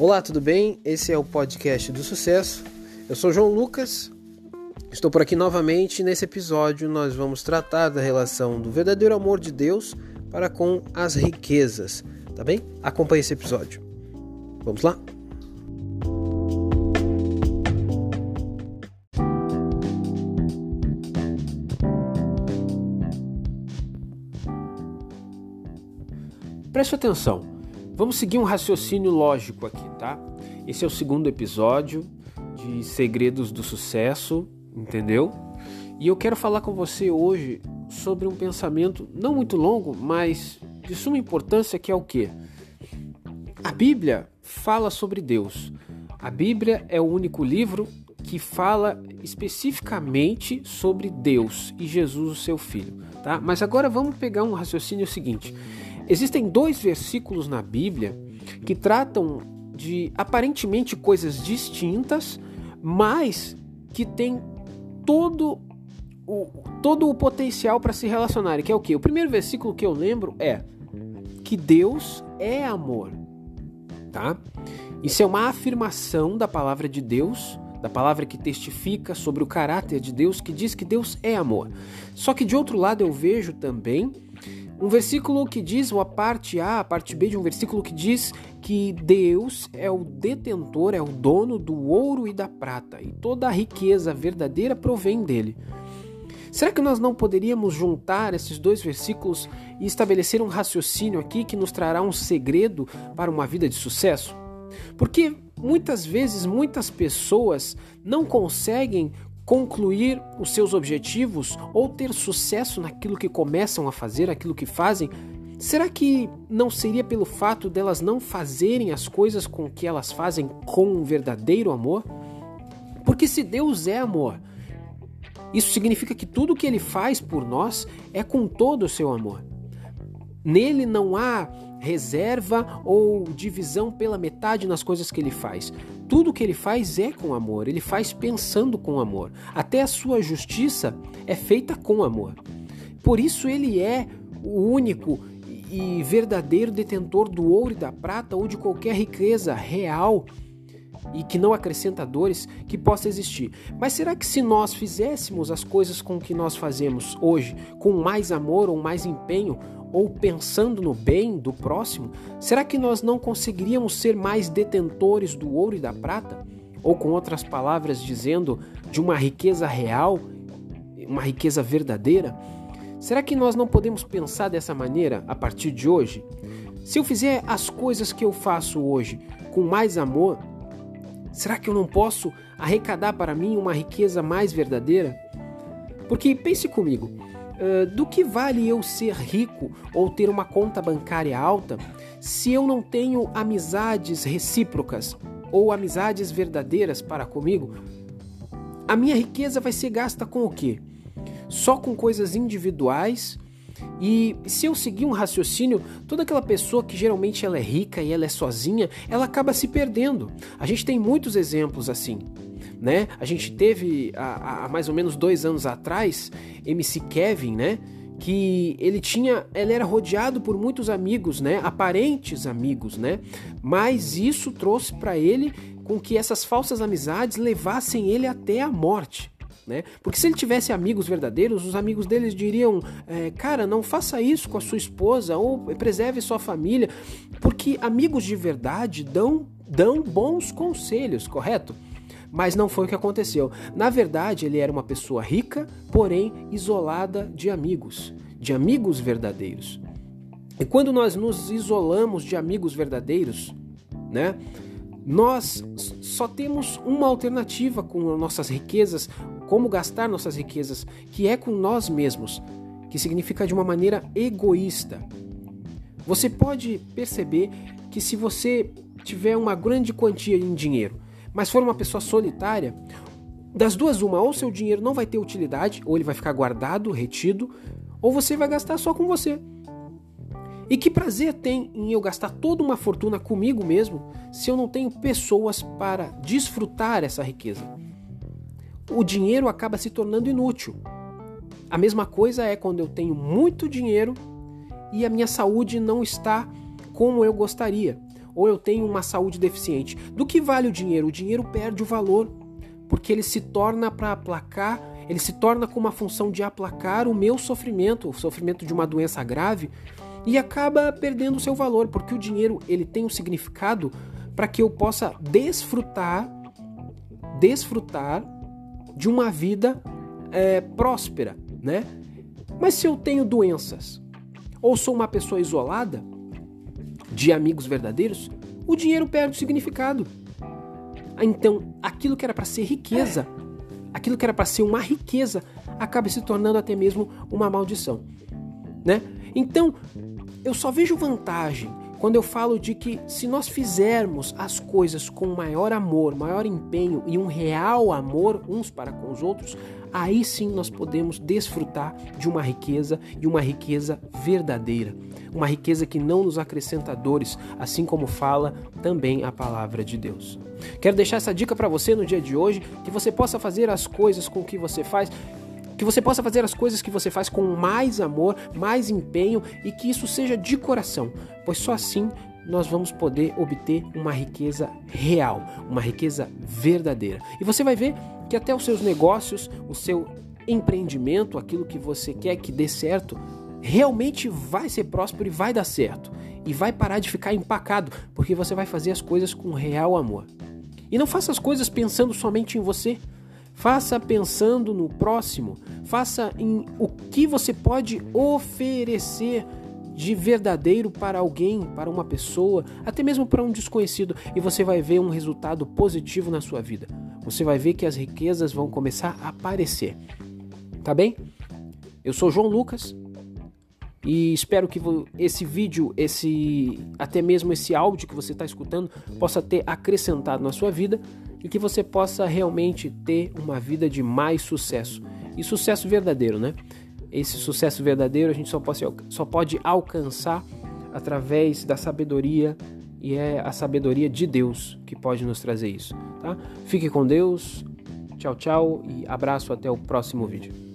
Olá, tudo bem? Esse é o podcast do sucesso. Eu sou João Lucas. Estou por aqui novamente. Nesse episódio, nós vamos tratar da relação do verdadeiro amor de Deus para com as riquezas, tá bem? Acompanhe esse episódio. Vamos lá? Preste atenção. Vamos seguir um raciocínio lógico aqui, tá? Esse é o segundo episódio de Segredos do Sucesso, entendeu? E eu quero falar com você hoje sobre um pensamento não muito longo, mas de suma importância, que é o quê? A Bíblia fala sobre Deus. A Bíblia é o único livro que fala especificamente sobre Deus e Jesus, o seu filho, tá? Mas agora vamos pegar um raciocínio seguinte. Existem dois versículos na Bíblia que tratam de aparentemente coisas distintas, mas que têm todo o, todo o potencial para se relacionarem. Que é o que? O primeiro versículo que eu lembro é que Deus é amor, tá? Isso é uma afirmação da palavra de Deus, da palavra que testifica sobre o caráter de Deus, que diz que Deus é amor. Só que de outro lado eu vejo também um versículo que diz, ou a parte A, a parte B de um versículo que diz que Deus é o detentor, é o dono do ouro e da prata, e toda a riqueza verdadeira provém dele. Será que nós não poderíamos juntar esses dois versículos e estabelecer um raciocínio aqui que nos trará um segredo para uma vida de sucesso? Porque muitas vezes muitas pessoas não conseguem concluir os seus objetivos ou ter sucesso naquilo que começam a fazer, aquilo que fazem, será que não seria pelo fato delas não fazerem as coisas com que elas fazem com um verdadeiro amor? Porque se Deus é amor, isso significa que tudo que ele faz por nós é com todo o seu amor. Nele não há reserva ou divisão pela metade nas coisas que ele faz. Tudo que ele faz é com amor, ele faz pensando com amor. Até a sua justiça é feita com amor. Por isso ele é o único e verdadeiro detentor do ouro e da prata ou de qualquer riqueza real e que não acrescenta dores que possa existir. Mas será que se nós fizéssemos as coisas com que nós fazemos hoje com mais amor ou mais empenho, ou pensando no bem do próximo, será que nós não conseguiríamos ser mais detentores do ouro e da prata? Ou, com outras palavras, dizendo de uma riqueza real, uma riqueza verdadeira? Será que nós não podemos pensar dessa maneira a partir de hoje? Se eu fizer as coisas que eu faço hoje com mais amor, será que eu não posso arrecadar para mim uma riqueza mais verdadeira? Porque pense comigo, Uh, do que vale eu ser rico ou ter uma conta bancária alta se eu não tenho amizades recíprocas ou amizades verdadeiras para comigo? A minha riqueza vai ser gasta com o quê? Só com coisas individuais? E se eu seguir um raciocínio, toda aquela pessoa que geralmente ela é rica e ela é sozinha, ela acaba se perdendo. A gente tem muitos exemplos assim né? A gente teve há, há mais ou menos dois anos atrás MC Kevin, né? que ele tinha, ele era rodeado por muitos amigos, né, aparentes amigos, né, mas isso trouxe para ele com que essas falsas amizades levassem ele até a morte. Né? Porque se ele tivesse amigos verdadeiros, os amigos deles diriam: é, Cara, não faça isso com a sua esposa ou preserve sua família, porque amigos de verdade dão, dão bons conselhos, correto? Mas não foi o que aconteceu. Na verdade, ele era uma pessoa rica, porém isolada de amigos, de amigos verdadeiros. E quando nós nos isolamos de amigos verdadeiros, né? Nós só temos uma alternativa com nossas riquezas, como gastar nossas riquezas, que é com nós mesmos, que significa de uma maneira egoísta. Você pode perceber que se você tiver uma grande quantia em dinheiro, mas for uma pessoa solitária, das duas uma, ou seu dinheiro não vai ter utilidade, ou ele vai ficar guardado, retido, ou você vai gastar só com você. E que prazer tem em eu gastar toda uma fortuna comigo mesmo se eu não tenho pessoas para desfrutar essa riqueza? O dinheiro acaba se tornando inútil. A mesma coisa é quando eu tenho muito dinheiro e a minha saúde não está como eu gostaria ou eu tenho uma saúde deficiente. Do que vale o dinheiro? O dinheiro perde o valor, porque ele se torna para aplacar, ele se torna com uma função de aplacar o meu sofrimento, o sofrimento de uma doença grave, e acaba perdendo o seu valor, porque o dinheiro ele tem um significado para que eu possa desfrutar, desfrutar de uma vida é, próspera, né? Mas se eu tenho doenças ou sou uma pessoa isolada de amigos verdadeiros, o dinheiro perde o significado. Então, aquilo que era para ser riqueza, aquilo que era para ser uma riqueza, acaba se tornando até mesmo uma maldição, né? Então, eu só vejo vantagem quando eu falo de que se nós fizermos as coisas com maior amor, maior empenho e um real amor uns para com os outros, aí sim nós podemos desfrutar de uma riqueza e uma riqueza verdadeira. Uma riqueza que não nos acrescenta dores, assim como fala também a palavra de Deus. Quero deixar essa dica para você no dia de hoje, que você possa fazer as coisas com que você faz que você possa fazer as coisas que você faz com mais amor, mais empenho e que isso seja de coração, pois só assim nós vamos poder obter uma riqueza real, uma riqueza verdadeira. E você vai ver que até os seus negócios, o seu empreendimento, aquilo que você quer que dê certo, realmente vai ser próspero e vai dar certo. E vai parar de ficar empacado, porque você vai fazer as coisas com real amor. E não faça as coisas pensando somente em você. Faça pensando no próximo. Faça em o que você pode oferecer de verdadeiro para alguém, para uma pessoa, até mesmo para um desconhecido, e você vai ver um resultado positivo na sua vida. Você vai ver que as riquezas vão começar a aparecer. Tá bem? Eu sou João Lucas e espero que esse vídeo, esse até mesmo esse áudio que você está escutando, possa ter acrescentado na sua vida e que você possa realmente ter uma vida de mais sucesso e sucesso verdadeiro, né? esse sucesso verdadeiro a gente só pode, só pode alcançar através da sabedoria e é a sabedoria de Deus que pode nos trazer isso, tá? Fique com Deus, tchau, tchau e abraço até o próximo vídeo.